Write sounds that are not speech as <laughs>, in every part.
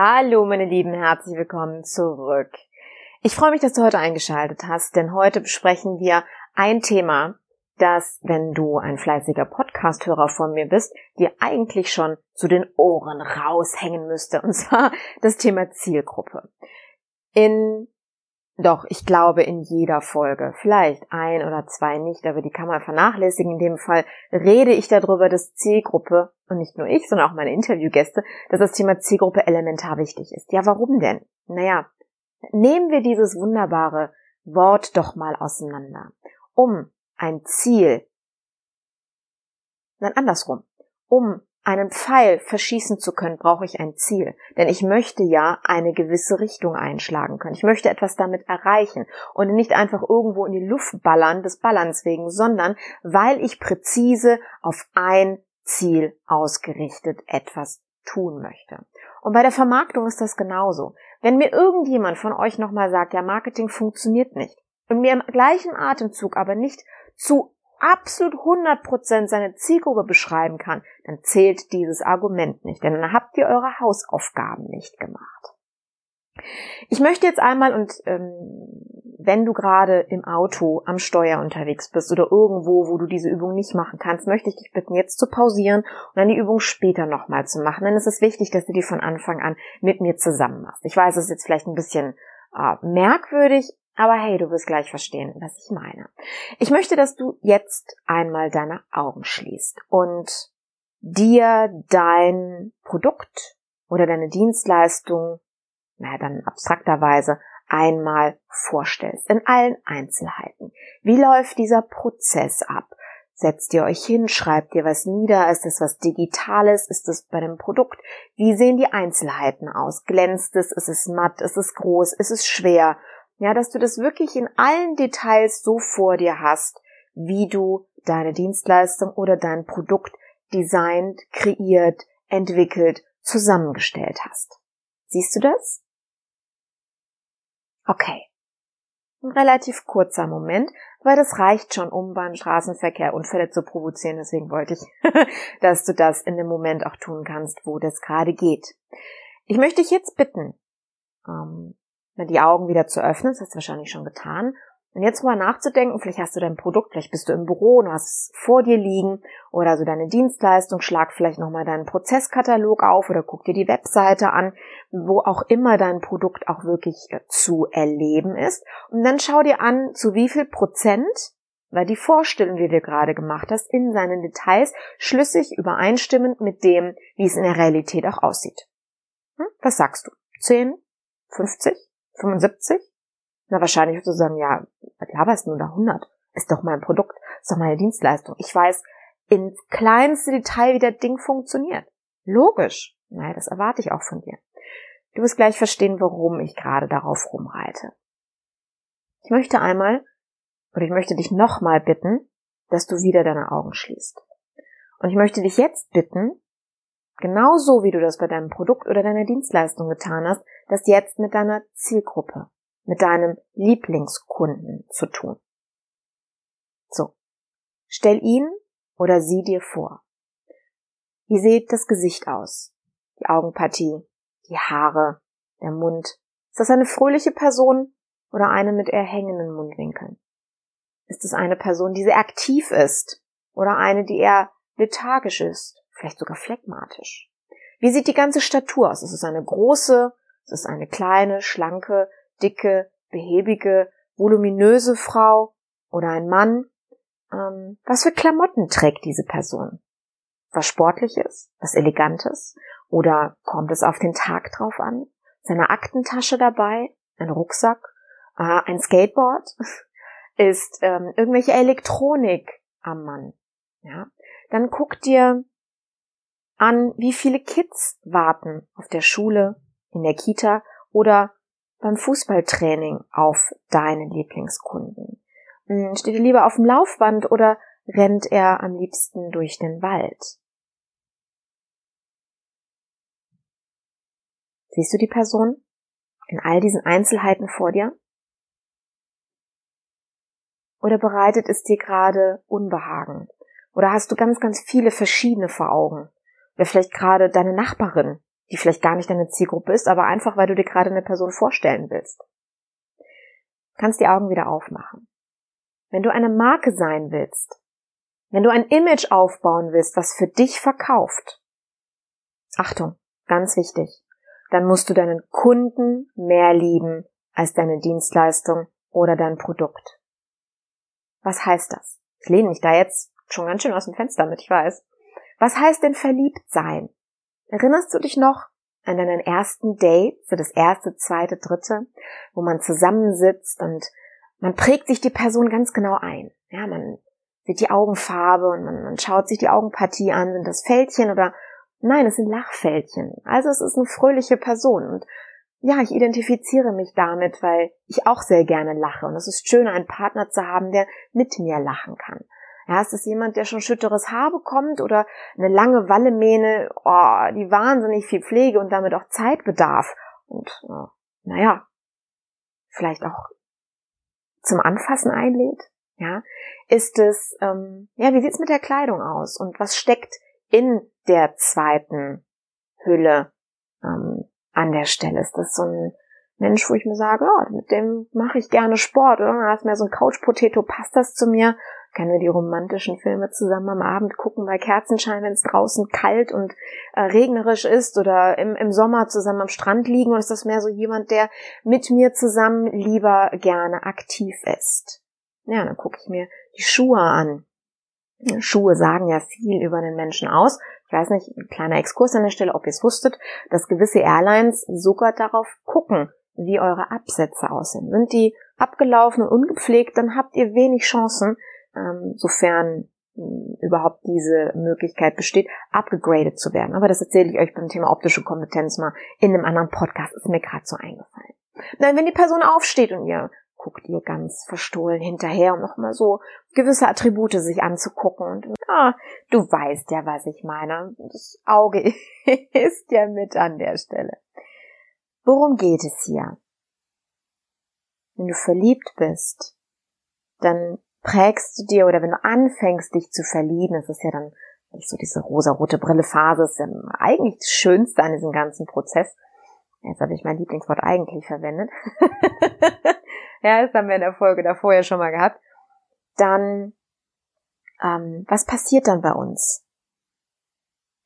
Hallo meine Lieben, herzlich willkommen zurück. Ich freue mich, dass du heute eingeschaltet hast, denn heute besprechen wir ein Thema, das, wenn du ein fleißiger Podcast-Hörer von mir bist, dir eigentlich schon zu den Ohren raushängen müsste, und zwar das Thema Zielgruppe. In doch, ich glaube in jeder Folge, vielleicht ein oder zwei nicht, aber die kann man vernachlässigen. In dem Fall rede ich darüber, dass Zielgruppe, und nicht nur ich, sondern auch meine Interviewgäste, dass das Thema Zielgruppe elementar wichtig ist. Ja, warum denn? Naja, nehmen wir dieses wunderbare Wort doch mal auseinander. Um ein Ziel, nein, andersrum, um einen Pfeil verschießen zu können, brauche ich ein Ziel. Denn ich möchte ja eine gewisse Richtung einschlagen können. Ich möchte etwas damit erreichen und nicht einfach irgendwo in die Luft ballern, des Ballerns wegen, sondern weil ich präzise auf ein Ziel ausgerichtet etwas tun möchte. Und bei der Vermarktung ist das genauso. Wenn mir irgendjemand von euch nochmal sagt, ja, Marketing funktioniert nicht und mir im gleichen Atemzug aber nicht zu absolut 100% seine Zielgruppe beschreiben kann, dann zählt dieses Argument nicht, denn dann habt ihr eure Hausaufgaben nicht gemacht. Ich möchte jetzt einmal und ähm, wenn du gerade im Auto am Steuer unterwegs bist oder irgendwo, wo du diese Übung nicht machen kannst, möchte ich dich bitten, jetzt zu pausieren und dann die Übung später nochmal zu machen. Denn es ist wichtig, dass du die von Anfang an mit mir zusammen machst. Ich weiß, es ist jetzt vielleicht ein bisschen äh, merkwürdig, aber hey, du wirst gleich verstehen, was ich meine. Ich möchte, dass du jetzt einmal deine Augen schließt und dir dein Produkt oder deine Dienstleistung, naja, dann abstrakterweise einmal vorstellst, in allen Einzelheiten. Wie läuft dieser Prozess ab? Setzt ihr euch hin, schreibt ihr was nieder, ist es was Digitales, ist es bei dem Produkt? Wie sehen die Einzelheiten aus? Glänzt es, ist es matt, ist es groß, ist es schwer? Ja, dass du das wirklich in allen Details so vor dir hast, wie du deine Dienstleistung oder dein Produkt designt, kreiert, entwickelt, zusammengestellt hast. Siehst du das? Okay. Ein relativ kurzer Moment, weil das reicht schon, um beim Straßenverkehr Unfälle zu provozieren. Deswegen wollte ich, <laughs> dass du das in dem Moment auch tun kannst, wo das gerade geht. Ich möchte dich jetzt bitten, ähm, die Augen wieder zu öffnen, das hast du wahrscheinlich schon getan. Und jetzt mal nachzudenken, vielleicht hast du dein Produkt, vielleicht bist du im Büro und hast es vor dir liegen oder so deine Dienstleistung, schlag vielleicht nochmal deinen Prozesskatalog auf oder guck dir die Webseite an, wo auch immer dein Produkt auch wirklich äh, zu erleben ist. Und dann schau dir an, zu wie viel Prozent weil die Vorstellung, die du gerade gemacht hast, in seinen Details schlüssig übereinstimmend mit dem, wie es in der Realität auch aussieht. Hm? Was sagst du? 10? 50? 75? Na, wahrscheinlich wirst du sagen, ja, was laberst du da 100? Ist doch mein Produkt, ist doch meine Dienstleistung. Ich weiß ins kleinste Detail, wie das Ding funktioniert. Logisch. Naja, das erwarte ich auch von dir. Du wirst gleich verstehen, warum ich gerade darauf rumreite. Ich möchte einmal, oder ich möchte dich nochmal bitten, dass du wieder deine Augen schließt. Und ich möchte dich jetzt bitten, genauso wie du das bei deinem Produkt oder deiner Dienstleistung getan hast, das jetzt mit deiner Zielgruppe, mit deinem Lieblingskunden zu tun. So. Stell ihn oder sie dir vor. Wie sieht das Gesicht aus? Die Augenpartie, die Haare, der Mund. Ist das eine fröhliche Person oder eine mit eher hängenden Mundwinkeln? Ist es eine Person, die sehr aktiv ist oder eine, die eher lethargisch ist, vielleicht sogar phlegmatisch? Wie sieht die ganze Statur aus? Ist es eine große, es ist eine kleine, schlanke, dicke, behäbige, voluminöse Frau oder ein Mann. Ähm, was für Klamotten trägt diese Person? Was Sportliches? Was Elegantes? Oder kommt es auf den Tag drauf an? Ist eine Aktentasche dabei? Ein Rucksack? Äh, ein Skateboard? <laughs> Ist ähm, irgendwelche Elektronik am Mann? Ja? Dann guck dir an, wie viele Kids warten auf der Schule, in der Kita oder beim Fußballtraining auf deine Lieblingskunden? Hm, steht er lieber auf dem Laufband oder rennt er am liebsten durch den Wald? Siehst du die Person in all diesen Einzelheiten vor dir? Oder bereitet es dir gerade Unbehagen? Oder hast du ganz, ganz viele verschiedene vor Augen? Oder vielleicht gerade deine Nachbarin, die vielleicht gar nicht deine Zielgruppe ist, aber einfach, weil du dir gerade eine Person vorstellen willst. Du kannst die Augen wieder aufmachen. Wenn du eine Marke sein willst, wenn du ein Image aufbauen willst, was für dich verkauft, Achtung, ganz wichtig, dann musst du deinen Kunden mehr lieben als deine Dienstleistung oder dein Produkt. Was heißt das? Ich lehne mich da jetzt schon ganz schön aus dem Fenster mit, ich weiß. Was heißt denn verliebt sein? Erinnerst du dich noch an deinen ersten Date, so das erste, zweite, dritte, wo man zusammensitzt und man prägt sich die Person ganz genau ein. Ja, man sieht die Augenfarbe und man, man schaut sich die Augenpartie an, sind das Fältchen oder nein, es sind Lachfältchen. Also es ist eine fröhliche Person und ja, ich identifiziere mich damit, weil ich auch sehr gerne lache und es ist schön, einen Partner zu haben, der mit mir lachen kann. Ja, ist das jemand, der schon schütteres Haar bekommt oder eine lange Wallemähne, oh, die wahnsinnig viel Pflege und damit auch Zeit bedarf und äh, naja, vielleicht auch zum Anfassen einlädt? Ja, ist es, ähm, ja, wie sieht's mit der Kleidung aus und was steckt in der zweiten Hülle ähm, an der Stelle? Ist das so ein Mensch, wo ich mir sage, oh, mit dem mache ich gerne Sport oder da ist mir so ein Couch-Potato, passt das zu mir? Können wir die romantischen Filme zusammen am Abend gucken bei Kerzenschein, wenn es draußen kalt und äh, regnerisch ist oder im, im Sommer zusammen am Strand liegen? Oder ist das mehr so jemand, der mit mir zusammen lieber gerne aktiv ist? Ja, dann gucke ich mir die Schuhe an. Schuhe sagen ja viel über den Menschen aus. Ich weiß nicht, ein kleiner Exkurs an der Stelle, ob ihr es wusstet, dass gewisse Airlines sogar darauf gucken, wie eure Absätze aussehen. Sind die abgelaufen und ungepflegt, dann habt ihr wenig Chancen, ähm, sofern hm, überhaupt diese Möglichkeit besteht, abgegradet zu werden. Aber das erzähle ich euch beim Thema optische Kompetenz mal in einem anderen Podcast, ist mir gerade so eingefallen. Nein, wenn die Person aufsteht und ihr guckt ihr ganz verstohlen hinterher, um nochmal so gewisse Attribute sich anzugucken. Und ja, du weißt ja, was ich meine. Das Auge <laughs> ist ja mit an der Stelle. Worum geht es hier? Wenn du verliebt bist, dann prägst du dir oder wenn du anfängst, dich zu verlieben, das ist ja dann so diese rosa-rote Brille-Phase, ist ja eigentlich das Schönste an diesem ganzen Prozess. Jetzt habe ich mein Lieblingswort eigentlich verwendet. <laughs> ja, das haben wir in der Folge davor ja schon mal gehabt. Dann, ähm, was passiert dann bei uns?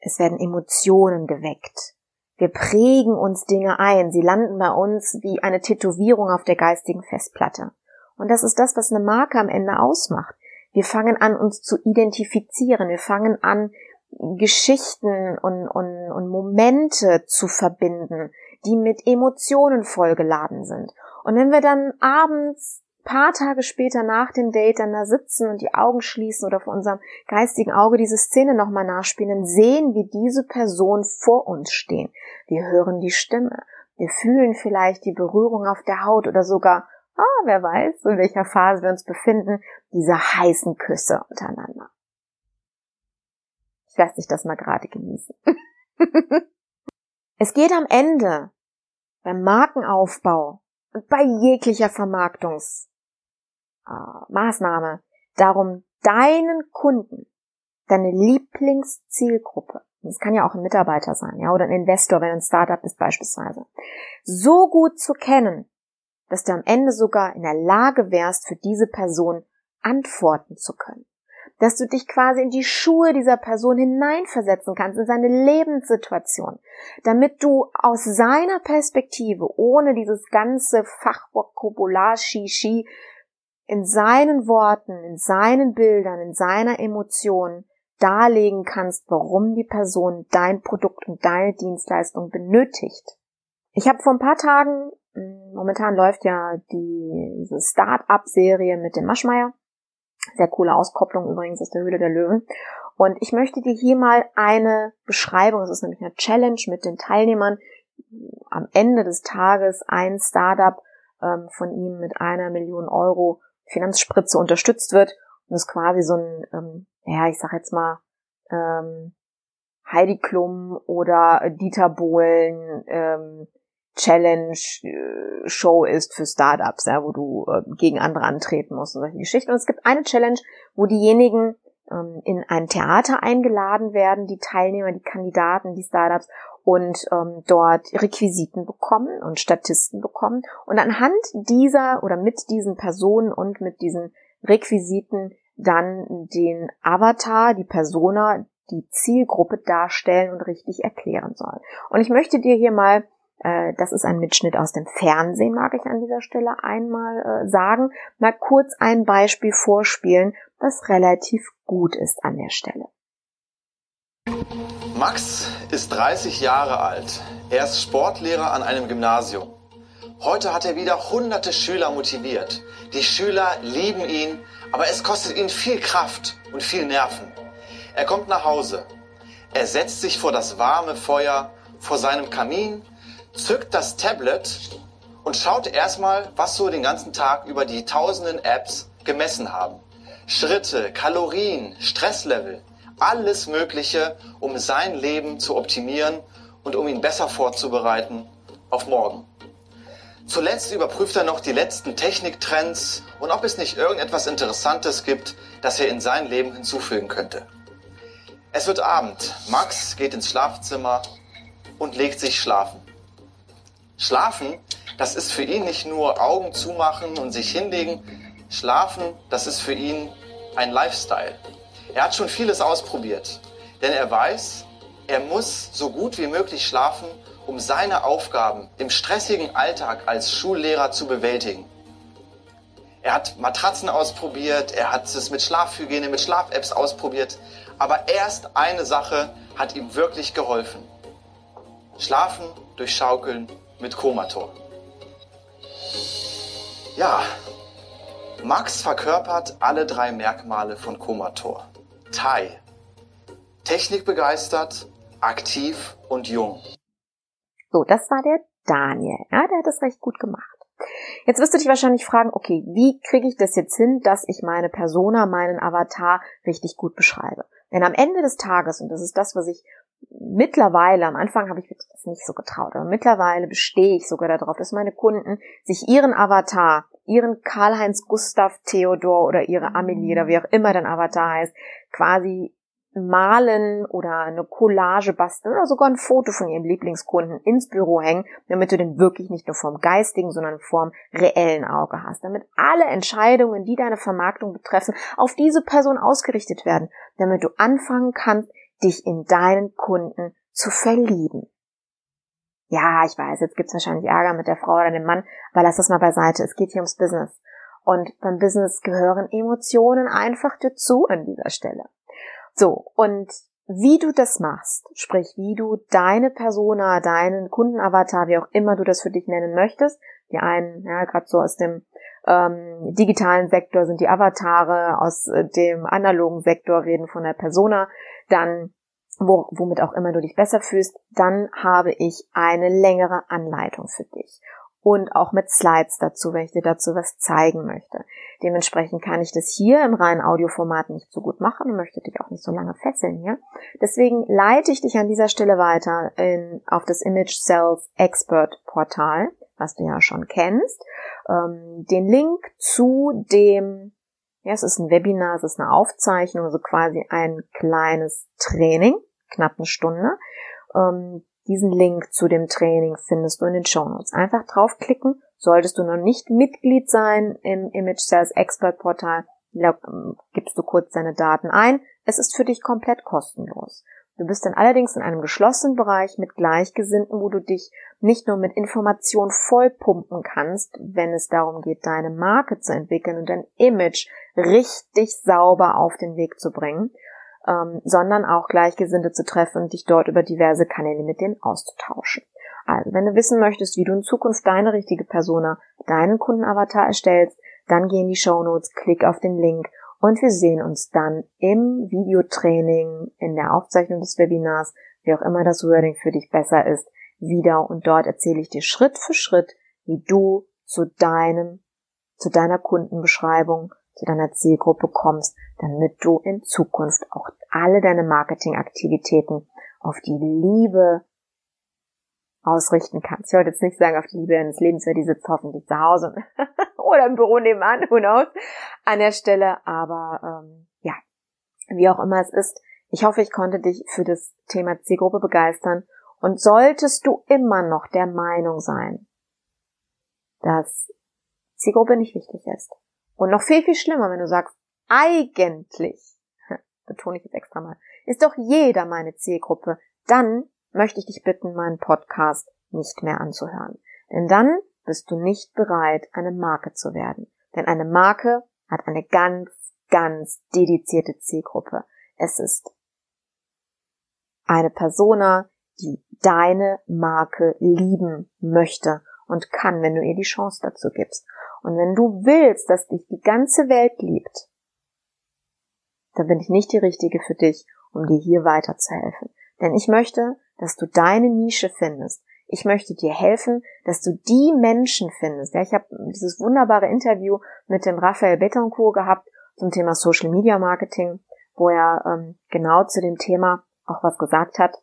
Es werden Emotionen geweckt. Wir prägen uns Dinge ein. Sie landen bei uns wie eine Tätowierung auf der geistigen Festplatte. Und das ist das, was eine Marke am Ende ausmacht. Wir fangen an, uns zu identifizieren. Wir fangen an, Geschichten und, und, und Momente zu verbinden, die mit Emotionen vollgeladen sind. Und wenn wir dann abends paar Tage später nach dem Date dann da sitzen und die Augen schließen oder vor unserem geistigen Auge diese Szene nochmal nachspielen, dann sehen wir diese Person vor uns stehen. Wir hören die Stimme. Wir fühlen vielleicht die Berührung auf der Haut oder sogar, ah, wer weiß, in welcher Phase wir uns befinden, diese heißen Küsse untereinander. Ich lasse dich das mal gerade genießen. <laughs> es geht am Ende beim Markenaufbau und bei jeglicher Vermarktungsmaßnahme äh, darum, deinen Kunden, deine Lieblingszielgruppe, das kann ja auch ein Mitarbeiter sein, ja, oder ein Investor, wenn ein Startup ist beispielsweise, so gut zu kennen, dass du am Ende sogar in der Lage wärst, für diese Person antworten zu können dass du dich quasi in die Schuhe dieser Person hineinversetzen kannst, in seine Lebenssituation, damit du aus seiner Perspektive, ohne dieses ganze Fachvokabular Shishi, in seinen Worten, in seinen Bildern, in seiner Emotion darlegen kannst, warum die Person dein Produkt und deine Dienstleistung benötigt. Ich habe vor ein paar Tagen, momentan läuft ja die, diese Start-up-Serie mit dem Maschmeier, sehr coole Auskopplung übrigens aus der Höhle der Löwen. Und ich möchte dir hier mal eine Beschreibung, es ist nämlich eine Challenge mit den Teilnehmern, am Ende des Tages ein Startup ähm, von ihm mit einer Million Euro Finanzspritze unterstützt wird und es quasi so ein, ähm, ja, ich sag jetzt mal, ähm, Heidi Klum oder Dieter Bohlen ähm, Challenge äh, ist für Startups, ja, wo du äh, gegen andere antreten musst und solche Geschichten. Und es gibt eine Challenge, wo diejenigen ähm, in ein Theater eingeladen werden, die Teilnehmer, die Kandidaten, die Startups und ähm, dort Requisiten bekommen und Statisten bekommen. Und anhand dieser oder mit diesen Personen und mit diesen Requisiten dann den Avatar, die Persona, die Zielgruppe darstellen und richtig erklären soll. Und ich möchte dir hier mal das ist ein Mitschnitt aus dem Fernsehen, mag ich an dieser Stelle einmal äh, sagen. Mal kurz ein Beispiel vorspielen, was relativ gut ist an der Stelle. Max ist 30 Jahre alt. Er ist Sportlehrer an einem Gymnasium. Heute hat er wieder hunderte Schüler motiviert. Die Schüler lieben ihn, aber es kostet ihn viel Kraft und viel Nerven. Er kommt nach Hause. Er setzt sich vor das warme Feuer, vor seinem Kamin zückt das Tablet und schaut erstmal, was so den ganzen Tag über die tausenden Apps gemessen haben. Schritte, Kalorien, Stresslevel, alles Mögliche, um sein Leben zu optimieren und um ihn besser vorzubereiten auf morgen. Zuletzt überprüft er noch die letzten Techniktrends und ob es nicht irgendetwas Interessantes gibt, das er in sein Leben hinzufügen könnte. Es wird Abend. Max geht ins Schlafzimmer und legt sich schlafen. Schlafen, das ist für ihn nicht nur Augen zumachen und sich hinlegen. Schlafen, das ist für ihn ein Lifestyle. Er hat schon vieles ausprobiert, denn er weiß, er muss so gut wie möglich schlafen, um seine Aufgaben im stressigen Alltag als Schullehrer zu bewältigen. Er hat Matratzen ausprobiert, er hat es mit Schlafhygiene, mit Schlaf-Apps ausprobiert, aber erst eine Sache hat ihm wirklich geholfen. Schlafen durch Schaukeln mit Komator. Ja, Max verkörpert alle drei Merkmale von Komator. Tai. Technikbegeistert, aktiv und jung. So, das war der Daniel. Ja, der hat das recht gut gemacht. Jetzt wirst du dich wahrscheinlich fragen, okay, wie kriege ich das jetzt hin, dass ich meine Persona, meinen Avatar richtig gut beschreibe? Denn am Ende des Tages, und das ist das, was ich mittlerweile, am Anfang habe ich mich das nicht so getraut, aber mittlerweile bestehe ich sogar darauf, dass meine Kunden sich ihren Avatar, ihren Karl-Heinz Gustav Theodor oder ihre Amelie oder wie auch immer dein Avatar heißt, quasi malen oder eine Collage basteln oder sogar ein Foto von ihrem Lieblingskunden ins Büro hängen, damit du den wirklich nicht nur vom geistigen, sondern vom reellen Auge hast. Damit alle Entscheidungen, die deine Vermarktung betreffen, auf diese Person ausgerichtet werden, damit du anfangen kannst, dich in deinen Kunden zu verlieben. Ja, ich weiß, jetzt gibt's wahrscheinlich Ärger mit der Frau oder dem Mann, aber lass das mal beiseite. Es geht hier ums Business. Und beim Business gehören Emotionen einfach dazu an dieser Stelle. So, und wie du das machst, sprich, wie du deine Persona, deinen Kundenavatar, wie auch immer du das für dich nennen möchtest, die einen, ja, gerade so aus dem ähm, digitalen Sektor sind die Avatare, aus äh, dem analogen Sektor reden von der Persona, dann wo, womit auch immer du dich besser fühlst, dann habe ich eine längere Anleitung für dich. Und auch mit Slides dazu, wenn ich dir dazu was zeigen möchte. Dementsprechend kann ich das hier im reinen Audioformat nicht so gut machen und möchte dich auch nicht so lange fesseln hier. Deswegen leite ich dich an dieser Stelle weiter in, auf das Image Sales Expert Portal, was du ja schon kennst. Ähm, den Link zu dem ja, es ist ein Webinar, es ist eine Aufzeichnung, also quasi ein kleines Training, knapp eine Stunde. Ähm, diesen Link zu dem Training findest du in den Show Notes. Einfach draufklicken. Solltest du noch nicht Mitglied sein im Image Sales Expert Portal, ähm, gibst du kurz deine Daten ein. Es ist für dich komplett kostenlos. Du bist dann allerdings in einem geschlossenen Bereich mit Gleichgesinnten, wo du dich nicht nur mit Informationen vollpumpen kannst, wenn es darum geht, deine Marke zu entwickeln und dein Image richtig sauber auf den Weg zu bringen, ähm, sondern auch Gleichgesinnte zu treffen und dich dort über diverse Kanäle mit denen auszutauschen. Also, wenn du wissen möchtest, wie du in Zukunft deine richtige Persona, deinen Kundenavatar erstellst, dann geh in die Show Notes, klick auf den Link Und wir sehen uns dann im Videotraining, in der Aufzeichnung des Webinars, wie auch immer das Wording für dich besser ist, wieder. Und dort erzähle ich dir Schritt für Schritt, wie du zu deinem, zu deiner Kundenbeschreibung, zu deiner Zielgruppe kommst, damit du in Zukunft auch alle deine Marketingaktivitäten auf die Liebe ausrichten kannst. Ich wollte jetzt nicht sagen auf die Liebe deines Lebens, weil die sitzt hoffentlich zu Hause <laughs> oder im Büro nebenan, who knows, an der Stelle. Aber ähm, ja, wie auch immer es ist, ich hoffe, ich konnte dich für das Thema Zielgruppe begeistern. Und solltest du immer noch der Meinung sein, dass Zielgruppe nicht wichtig ist, und noch viel, viel schlimmer, wenn du sagst, eigentlich, <laughs> betone ich jetzt extra mal, ist doch jeder meine Zielgruppe, dann möchte ich dich bitten, meinen Podcast nicht mehr anzuhören. Denn dann bist du nicht bereit, eine Marke zu werden. Denn eine Marke hat eine ganz, ganz dedizierte Zielgruppe. Es ist eine Persona, die deine Marke lieben möchte und kann, wenn du ihr die Chance dazu gibst. Und wenn du willst, dass dich die ganze Welt liebt, dann bin ich nicht die Richtige für dich, um dir hier weiterzuhelfen. Denn ich möchte, dass du deine Nische findest. Ich möchte dir helfen, dass du die Menschen findest. Ja, ich habe dieses wunderbare Interview mit dem Raphael Betancourt gehabt zum Thema Social Media Marketing, wo er ähm, genau zu dem Thema auch was gesagt hat,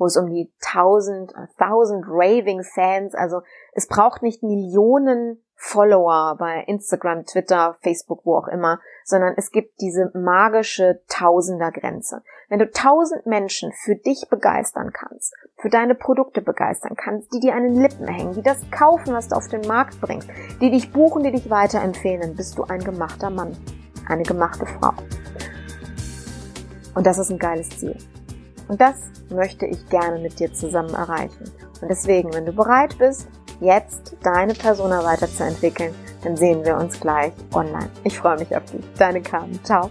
wo es um die tausend, tausend raving Fans, also es braucht nicht Millionen Follower bei Instagram, Twitter, Facebook, wo auch immer, sondern es gibt diese magische Tausendergrenze. Wenn du tausend Menschen für dich begeistern kannst, für deine Produkte begeistern kannst, die dir an den Lippen hängen, die das kaufen, was du auf den Markt bringst, die dich buchen, die dich weiterempfehlen, bist du ein gemachter Mann, eine gemachte Frau. Und das ist ein geiles Ziel. Und das möchte ich gerne mit dir zusammen erreichen. Und deswegen, wenn du bereit bist, jetzt deine Persona weiterzuentwickeln, dann sehen wir uns gleich online. Ich freue mich auf dich. Deine Carmen. Ciao.